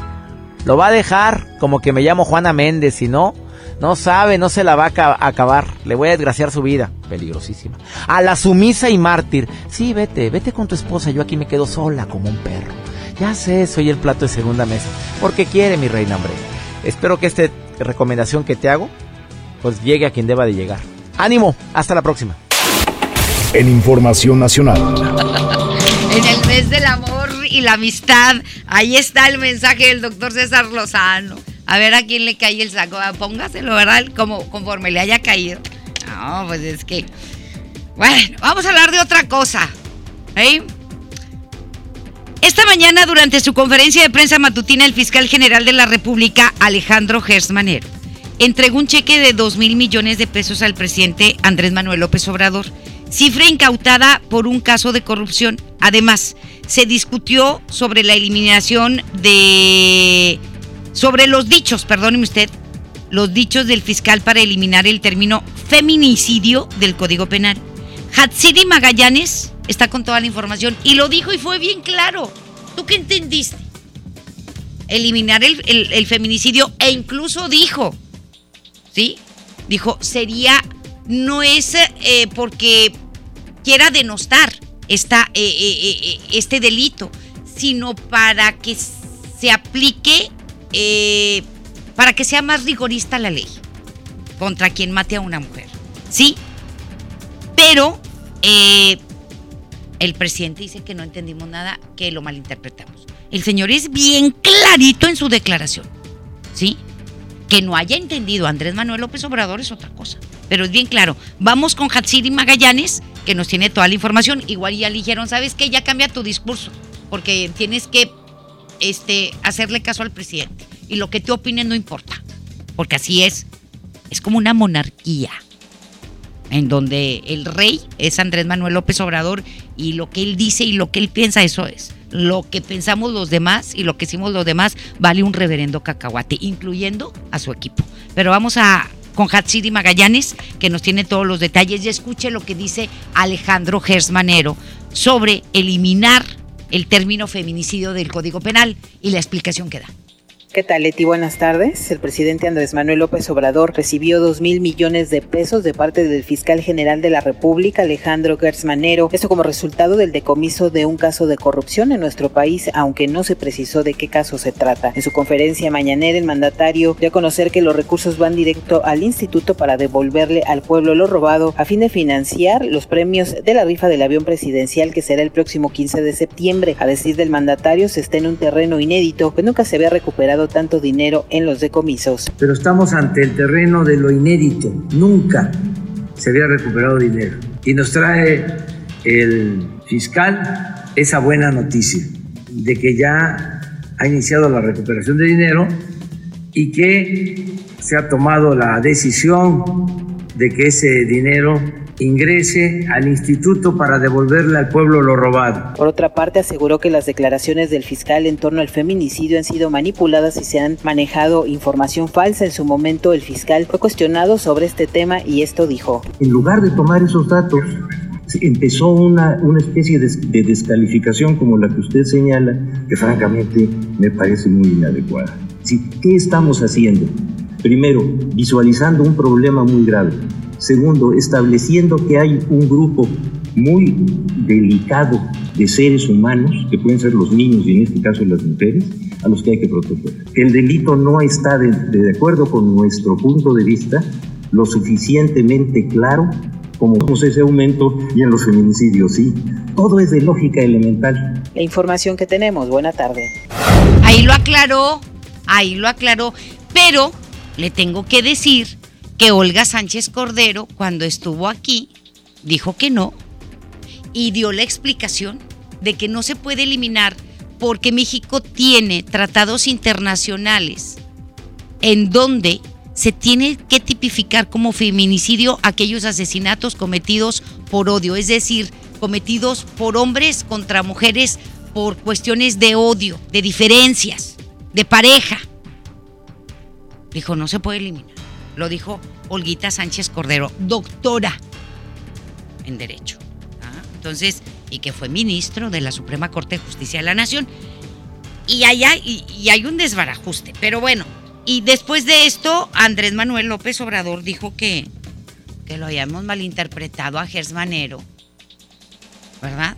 lo va a dejar como que me llamo Juana Méndez. Si no, no sabe, no se la va a acabar. Le voy a desgraciar su vida. Peligrosísima. A la sumisa y mártir. Sí, vete, vete con tu esposa. Yo aquí me quedo sola como un perro. Ya sé, soy el plato de segunda mesa. Porque quiere, mi reina, hombre. Espero que esta recomendación que te hago, pues llegue a quien deba de llegar. Ánimo, hasta la próxima en Información Nacional. en el mes del amor y la amistad, ahí está el mensaje del doctor César Lozano. A ver a quién le cae el saco. Ah, póngaselo, ¿verdad? Como, conforme le haya caído. No, pues es que. Bueno, vamos a hablar de otra cosa. ¿eh? Esta mañana, durante su conferencia de prensa matutina, el fiscal general de la República, Alejandro Gersmanero, entregó un cheque de 2 mil millones de pesos al presidente Andrés Manuel López Obrador cifra incautada por un caso de corrupción. Además, se discutió sobre la eliminación de... sobre los dichos, perdóneme usted, los dichos del fiscal para eliminar el término feminicidio del Código Penal. Hatsiri Magallanes está con toda la información y lo dijo y fue bien claro. ¿Tú qué entendiste? Eliminar el, feminicidio e incluso dijo, ¿sí? Dijo, sería, no es eh, porque quiera denostar esta, eh, eh, este delito, sino para que se aplique, para que sea más rigorista la ley contra quien mate a una mujer. ¿Sí? Pero el presidente dice que no entendimos nada, que lo malinterpretamos. El señor es bien clarito en su declaración. ¿Sí? Que no haya entendido Andrés Manuel López Obrador es otra cosa. Pero es bien claro. Vamos con Hatsiri Magallanes que nos tiene toda la información. Igual ya dijeron, ¿sabes qué? Ya cambia tu discurso, porque tienes que este, hacerle caso al presidente. Y lo que te opinen no importa, porque así es. Es como una monarquía, en donde el rey es Andrés Manuel López Obrador y lo que él dice y lo que él piensa, eso es. Lo que pensamos los demás y lo que hicimos los demás vale un reverendo cacahuate, incluyendo a su equipo. Pero vamos a con Hatsiri Magallanes, que nos tiene todos los detalles. Y escuche lo que dice Alejandro Gersmanero sobre eliminar el término feminicidio del Código Penal y la explicación que da. ¿Qué tal, Leti? Buenas tardes. El presidente Andrés Manuel López Obrador recibió dos mil millones de pesos de parte del fiscal general de la República, Alejandro Gersmanero. Esto como resultado del decomiso de un caso de corrupción en nuestro país, aunque no se precisó de qué caso se trata. En su conferencia mañanera, el mandatario dio a conocer que los recursos van directo al instituto para devolverle al pueblo lo robado a fin de financiar los premios de la rifa del avión presidencial que será el próximo 15 de septiembre. A decir del mandatario, se está en un terreno inédito que nunca se había recuperado tanto dinero en los decomisos. Pero estamos ante el terreno de lo inédito. Nunca se había recuperado dinero. Y nos trae el fiscal esa buena noticia de que ya ha iniciado la recuperación de dinero y que se ha tomado la decisión de que ese dinero ingrese al instituto para devolverle al pueblo lo robado. Por otra parte, aseguró que las declaraciones del fiscal en torno al feminicidio han sido manipuladas y se han manejado información falsa. En su momento, el fiscal fue cuestionado sobre este tema y esto dijo. En lugar de tomar esos datos, empezó una, una especie de, de descalificación como la que usted señala, que francamente me parece muy inadecuada. ¿Qué estamos haciendo? Primero, visualizando un problema muy grave Segundo, estableciendo que hay un grupo muy delicado de seres humanos, que pueden ser los niños y en este caso las mujeres, a los que hay que proteger. El delito no está, de, de acuerdo con nuestro punto de vista, lo suficientemente claro como vemos ese aumento y en los feminicidios, sí. Todo es de lógica elemental. La información que tenemos, buena tarde. Ahí lo aclaró, ahí lo aclaró, pero le tengo que decir que Olga Sánchez Cordero, cuando estuvo aquí, dijo que no y dio la explicación de que no se puede eliminar porque México tiene tratados internacionales en donde se tiene que tipificar como feminicidio aquellos asesinatos cometidos por odio, es decir, cometidos por hombres contra mujeres por cuestiones de odio, de diferencias, de pareja. Dijo, no se puede eliminar. Lo dijo Olguita Sánchez Cordero, doctora en Derecho. ¿ah? Entonces, y que fue ministro de la Suprema Corte de Justicia de la Nación. Y, allá, y, hay un desbarajuste. Pero bueno, y después de esto, Andrés Manuel López Obrador dijo que, que lo habíamos malinterpretado a Gers Manero. ¿Verdad?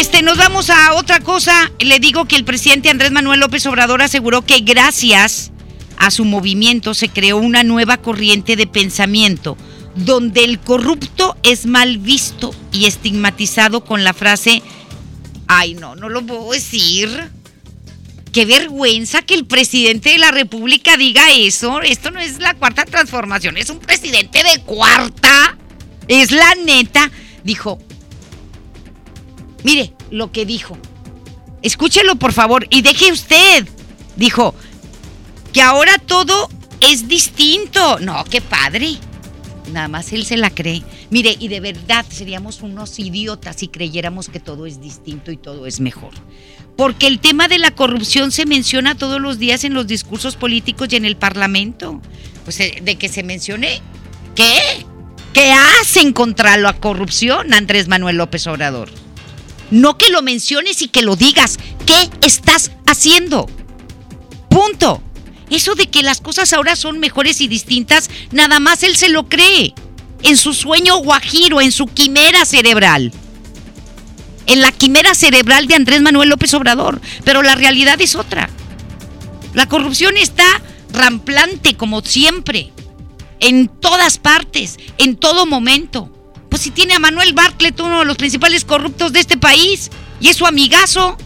Este, nos vamos a otra cosa. Le digo que el presidente Andrés Manuel López Obrador aseguró que gracias a su movimiento se creó una nueva corriente de pensamiento donde el corrupto es mal visto y estigmatizado con la frase, ay no, no lo puedo decir. Qué vergüenza que el presidente de la República diga eso. Esto no es la cuarta transformación, es un presidente de cuarta. Es la neta. Dijo, Mire lo que dijo. Escúchelo, por favor, y deje usted. Dijo que ahora todo es distinto. No, qué padre. Nada más él se la cree. Mire, y de verdad seríamos unos idiotas si creyéramos que todo es distinto y todo es mejor. Porque el tema de la corrupción se menciona todos los días en los discursos políticos y en el Parlamento. Pues eh, de que se mencione, ¿qué? ¿Qué hacen contra la corrupción, Andrés Manuel López Obrador? No que lo menciones y que lo digas. ¿Qué estás haciendo? Punto. Eso de que las cosas ahora son mejores y distintas, nada más él se lo cree. En su sueño guajiro, en su quimera cerebral. En la quimera cerebral de Andrés Manuel López Obrador. Pero la realidad es otra. La corrupción está ramplante como siempre. En todas partes, en todo momento. Pues si tiene a Manuel Bartlett, uno de los principales corruptos de este país, y es su amigazo,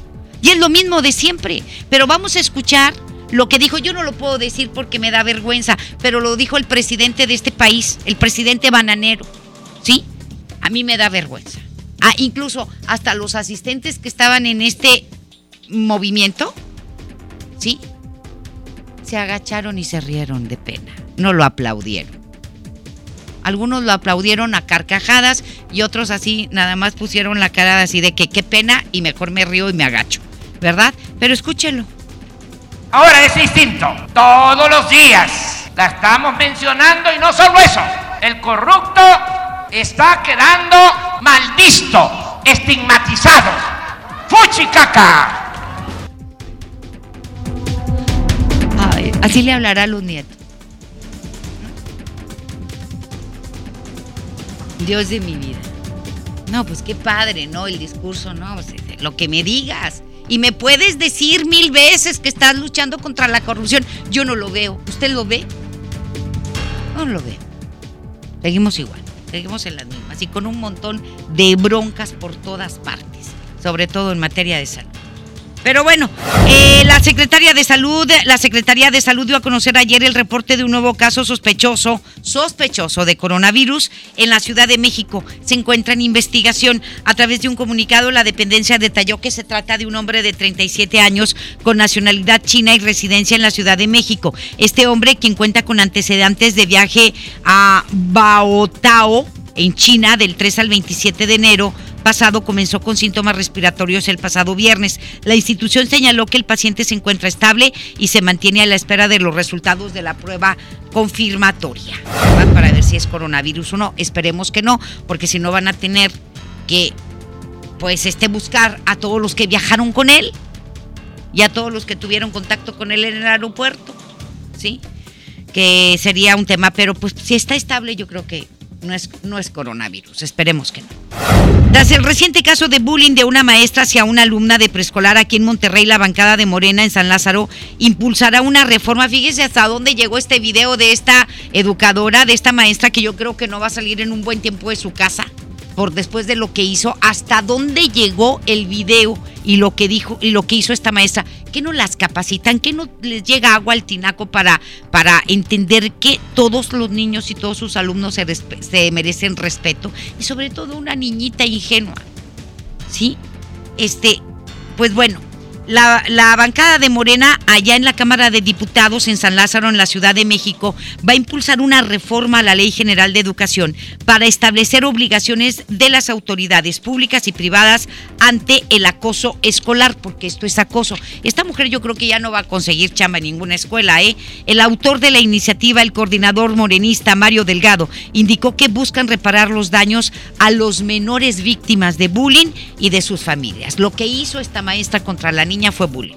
y es lo mismo de siempre. Pero vamos a escuchar lo que dijo, yo no lo puedo decir porque me da vergüenza, pero lo dijo el presidente de este país, el presidente bananero. ¿Sí? A mí me da vergüenza. Ah, incluso hasta los asistentes que estaban en este movimiento, ¿sí? Se agacharon y se rieron de pena. No lo aplaudieron. Algunos lo aplaudieron a carcajadas y otros así nada más pusieron la cara así de que qué pena y mejor me río y me agacho, ¿verdad? Pero escúchelo. Ahora es distinto. Todos los días la estamos mencionando y no solo eso. El corrupto está quedando maldisto, estigmatizado. ¡Fuchicaca! Ay, así le hablará a los nietos. Dios de mi vida. No, pues qué padre, ¿no? El discurso, ¿no? Lo que me digas. Y me puedes decir mil veces que estás luchando contra la corrupción. Yo no lo veo. ¿Usted lo ve? No lo veo. Seguimos igual. Seguimos en las mismas y con un montón de broncas por todas partes, sobre todo en materia de salud. Pero bueno, eh, la Secretaría de Salud, la Secretaría de Salud dio a conocer ayer el reporte de un nuevo caso sospechoso, sospechoso de coronavirus en la Ciudad de México. Se encuentra en investigación. A través de un comunicado, la dependencia detalló que se trata de un hombre de 37 años con nacionalidad china y residencia en la Ciudad de México. Este hombre, quien cuenta con antecedentes de viaje a Baotao, en China, del 3 al 27 de enero, pasado comenzó con síntomas respiratorios el pasado viernes. La institución señaló que el paciente se encuentra estable y se mantiene a la espera de los resultados de la prueba confirmatoria para ver si es coronavirus o no. Esperemos que no, porque si no van a tener que pues este buscar a todos los que viajaron con él y a todos los que tuvieron contacto con él en el aeropuerto, ¿sí? Que sería un tema, pero pues si está estable yo creo que no es, no es coronavirus, esperemos que no. Tras el reciente caso de bullying de una maestra hacia una alumna de preescolar aquí en Monterrey, la bancada de Morena en San Lázaro impulsará una reforma. Fíjese hasta dónde llegó este video de esta educadora, de esta maestra que yo creo que no va a salir en un buen tiempo de su casa por después de lo que hizo, hasta dónde llegó el video y lo que dijo y lo que hizo esta maestra, que no las capacitan, que no les llega agua al tinaco para, para entender que todos los niños y todos sus alumnos se, se merecen respeto y sobre todo una niñita ingenua. ¿Sí? Este, pues bueno, la, bancada de Morena, allá en la Cámara de Diputados en San Lázaro, en la Ciudad de México, va a impulsar una reforma a la Ley General de Educación para establecer obligaciones de las autoridades públicas y privadas ante el acoso escolar, porque esto es acoso. Esta mujer yo creo que ya no va a conseguir chamba en ninguna escuela, ¿eh? El autor de la iniciativa, el coordinador morenista Mario Delgado, indicó que buscan reparar los daños a los menores víctimas de bullying y de sus familias. Lo que hizo esta maestra contra la niña fue bullying.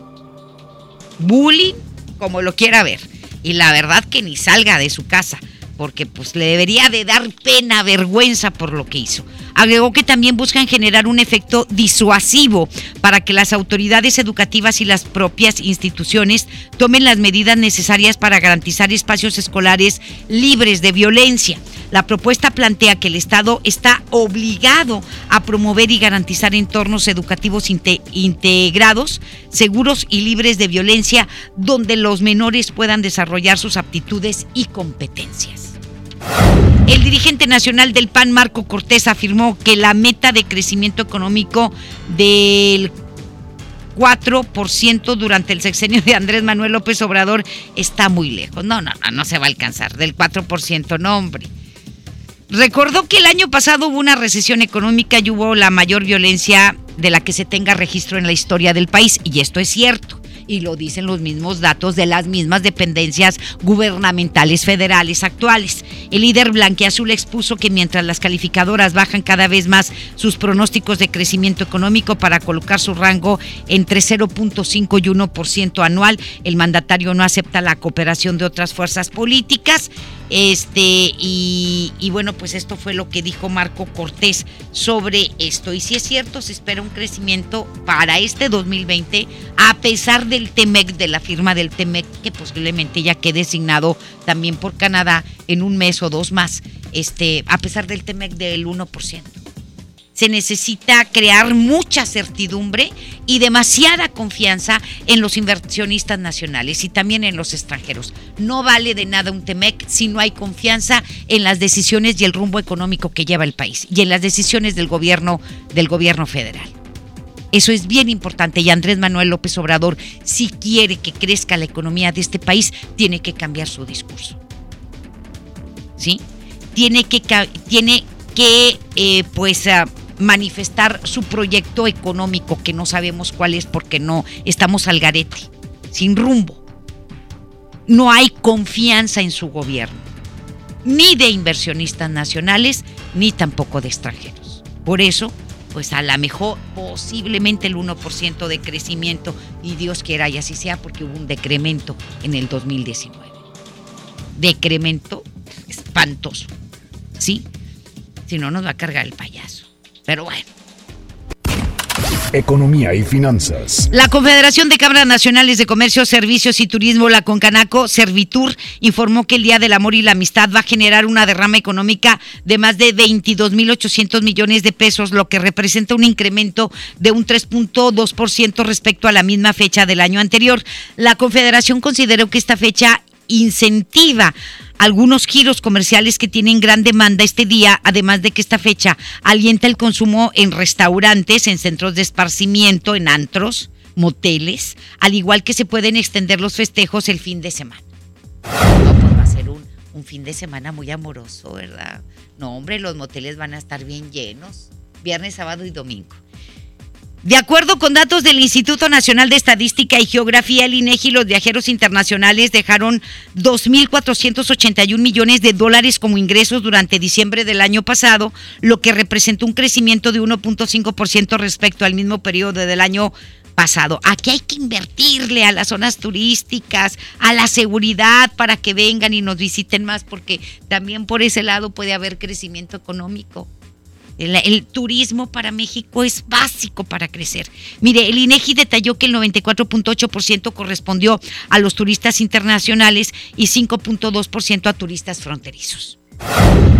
Bullying, como lo quiera ver. Y la verdad que ni salga de su casa, porque pues le debería de dar pena, vergüenza por lo que hizo. Agregó que también buscan generar un efecto disuasivo para que las autoridades educativas y las propias instituciones tomen las medidas necesarias para garantizar espacios escolares libres de violencia. La propuesta plantea que el Estado está obligado a promover y garantizar entornos educativos integrados, seguros y libres de violencia, donde los menores puedan desarrollar sus aptitudes y competencias. El dirigente nacional del PAN, Marco Cortés, afirmó que la meta de crecimiento económico del 4% durante el sexenio de Andrés Manuel López Obrador está muy lejos. No, no, no, no se va a alcanzar. Del 4%, no, hombre. Recordó que el año pasado hubo una recesión económica y hubo la mayor violencia de la que se tenga registro en la historia del país, y esto es cierto y lo dicen los mismos datos de las mismas dependencias gubernamentales federales actuales. El líder blanqueazul expuso que mientras las calificadoras bajan cada vez más sus pronósticos de crecimiento económico para colocar su rango entre 0.5 y 1% anual, el mandatario no acepta la cooperación de otras fuerzas políticas. Este, y, bueno, pues esto fue lo que dijo Marco Cortés sobre esto. Y si es cierto, se espera un crecimiento para este 2020, a pesar del TEMEC, de la firma del TEMEC, que posiblemente ya quede designado también por Canadá en un mes o dos más, este, a pesar del TEMEC del 1% se necesita crear mucha certidumbre y demasiada confianza en los inversionistas nacionales y también en los extranjeros. No vale de nada un TEMEC si no hay confianza en las decisiones y el rumbo económico que lleva el país y en las decisiones del gobierno del gobierno federal. Eso es bien importante y Andrés Manuel López Obrador, si quiere que crezca la economía de este país, tiene que cambiar su discurso. ¿Sí? Tiene que, tiene que eh, pues, ah, manifestar su proyecto económico, que no sabemos cuál es porque no estamos al garete, sin rumbo. No hay confianza en su gobierno, ni de inversionistas nacionales, ni tampoco de extranjeros. Por eso, pues a lo mejor posiblemente el 1% de crecimiento, y Dios quiera y así sea, porque hubo un decremento en el 2019. Decremento espantoso, ¿sí? Si no, nos va a cargar el payaso. Pero bueno. Economía y finanzas. La Confederación de Cámaras Nacionales de Comercio, Servicios y Turismo, la Concanaco, Servitur, informó que el Día del Amor y la Amistad va a generar una derrama económica de más de 22.800 millones de pesos, lo que representa un incremento de un 3.2% respecto a la misma fecha del año anterior. La Confederación consideró que esta fecha incentiva algunos giros comerciales que tienen gran demanda este día, además de que esta fecha alienta el consumo en restaurantes, en centros de esparcimiento, en antros, moteles, al igual que se pueden extender los festejos el fin de semana. Pues va a ser un, un fin de semana muy amoroso, ¿verdad? No, hombre, los moteles van a estar bien llenos, viernes, sábado y domingo. De acuerdo con datos del Instituto Nacional de Estadística y Geografía, el INEGI, los viajeros internacionales dejaron 2.481 millones de dólares como ingresos durante diciembre del año pasado, lo que representó un crecimiento de 1.5% respecto al mismo periodo del año pasado. Aquí hay que invertirle a las zonas turísticas, a la seguridad para que vengan y nos visiten más, porque también por ese lado puede haber crecimiento económico. El, el, turismo para México es básico para crecer. Mire, el INEGI detalló que el 94.8% correspondió a los turistas internacionales y 5.2% a turistas fronterizos.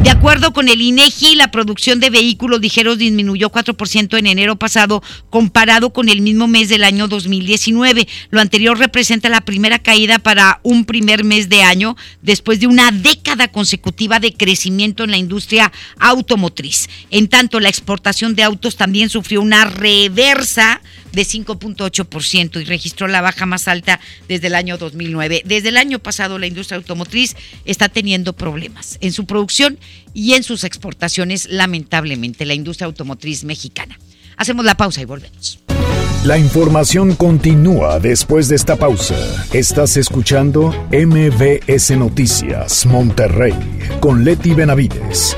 De acuerdo con el INEGI, la producción de vehículos ligeros disminuyó 4% en enero pasado comparado con el mismo mes del año 2019. Lo anterior representa la primera caída para un primer mes de año después de una década consecutiva de crecimiento en la industria automotriz. En tanto, la exportación de autos también sufrió una reversa de 5.8% y registró la baja más alta desde el año 2009. Desde el año pasado la industria automotriz está teniendo problemas en su producción y en sus exportaciones, lamentablemente, la industria automotriz mexicana. Hacemos la pausa y volvemos. La información continúa después de esta pausa. Estás escuchando MBS Noticias Monterrey con Leti Benavides.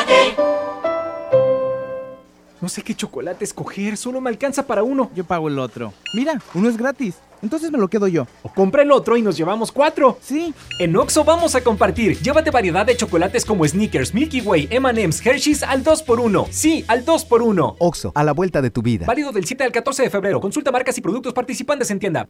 No sé qué chocolate escoger, solo me alcanza para uno. Yo pago el otro. Mira, uno es gratis. Entonces me lo quedo yo. O compra el otro y nos llevamos cuatro. Sí. En Oxo vamos a compartir. Llévate variedad de chocolates como Snickers, Milky Way, M&M's, Hershey's al 2x1. Sí, al 2x1. Oxo, a la vuelta de tu vida. Válido del 7 al 14 de febrero. Consulta marcas y productos participantes en tienda.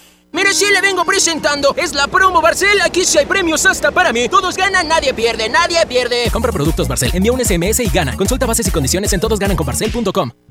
Sí le vengo presentando. Es la promo Barcel. Aquí sí hay premios hasta para mí. Todos ganan, nadie pierde, nadie pierde. Compra productos Barcel, envía un SMS y gana. Consulta bases y condiciones en todosgananconbarcel.com.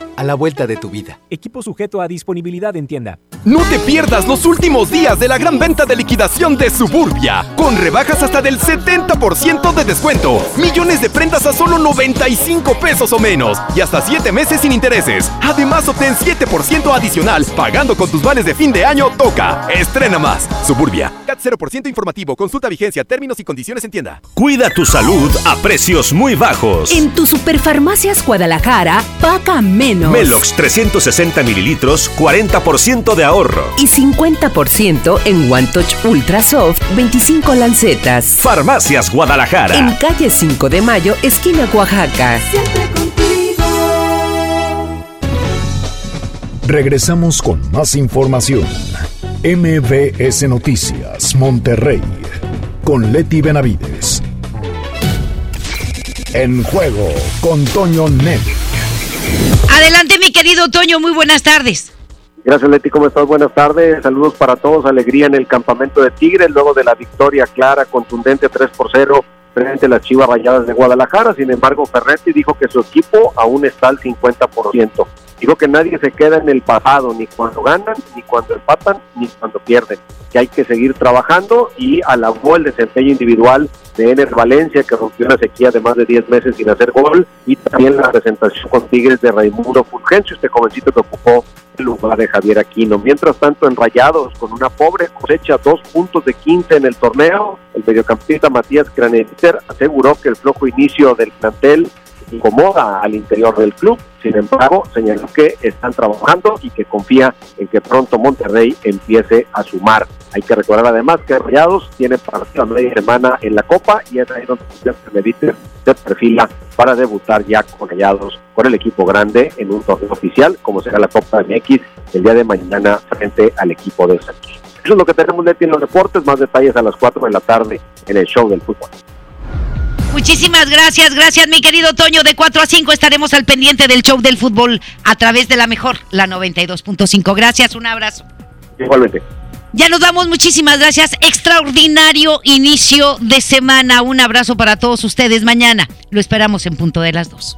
a la vuelta de tu vida. Equipo sujeto a disponibilidad en tienda. No te pierdas los últimos días de la gran venta de liquidación de Suburbia, con rebajas hasta del 70% de descuento, millones de prendas a solo 95 pesos o menos y hasta 7 meses sin intereses. Además, obtén 7% adicional pagando con tus vales de fin de año. Toca, estrena más. Suburbia, CAT 0% informativo, consulta vigencia, términos y condiciones en tienda. Cuida tu salud a precios muy bajos. En tu Superfarmacias Guadalajara, paga menos. Melox 360 mililitros, 40% de ahorro. Y 50% en One Touch Ultra Soft 25 lancetas. Farmacias Guadalajara. En calle 5 de Mayo, esquina Oaxaca. Regresamos con más información. MBS Noticias, Monterrey, con Leti Benavides. En juego con Toño Net. Adelante, mi querido Toño, muy buenas tardes. Gracias, Leti. ¿Cómo estás? Buenas tardes. Saludos para todos. Alegría en el campamento de Tigres luego de la victoria clara, contundente 3 por 0 frente a las Chivas Rayadas de Guadalajara. Sin embargo, Ferretti dijo que su equipo aún está al 50%. Dijo que nadie se queda en el pasado, ni cuando ganan, ni cuando empatan, ni cuando pierden. Que hay que seguir trabajando y alabó el desempeño individual de Ener Valencia, que rompió una sequía de más de 10 meses sin hacer gol, y también la presentación con Tigres de Raimundo Fulgencio, este jovencito que ocupó el lugar de Javier Aquino. Mientras tanto, en Rayados, con una pobre cosecha, dos puntos de 15 en el torneo, el mediocampista Matías Graneliter aseguró que el flojo inicio del plantel incomoda al interior del club. Sin embargo, señaló que están trabajando y que confía en que pronto Monterrey empiece a sumar. Hay que recordar además que Rayados tiene partido a media semana en la Copa y es ahí donde Mediter se perfila para debutar ya con Rayados con el equipo grande en un torneo oficial como será la Copa MX el día de mañana frente al equipo de Santos. Eso es lo que tenemos Leti en los deportes, más detalles a las 4 de la tarde en el show del fútbol. Muchísimas gracias, gracias mi querido Toño. De 4 a 5 estaremos al pendiente del show del fútbol a través de la mejor, la 92.5. Gracias, un abrazo. Igualmente. Ya nos damos, muchísimas gracias. Extraordinario inicio de semana. Un abrazo para todos ustedes. Mañana lo esperamos en punto de las 2.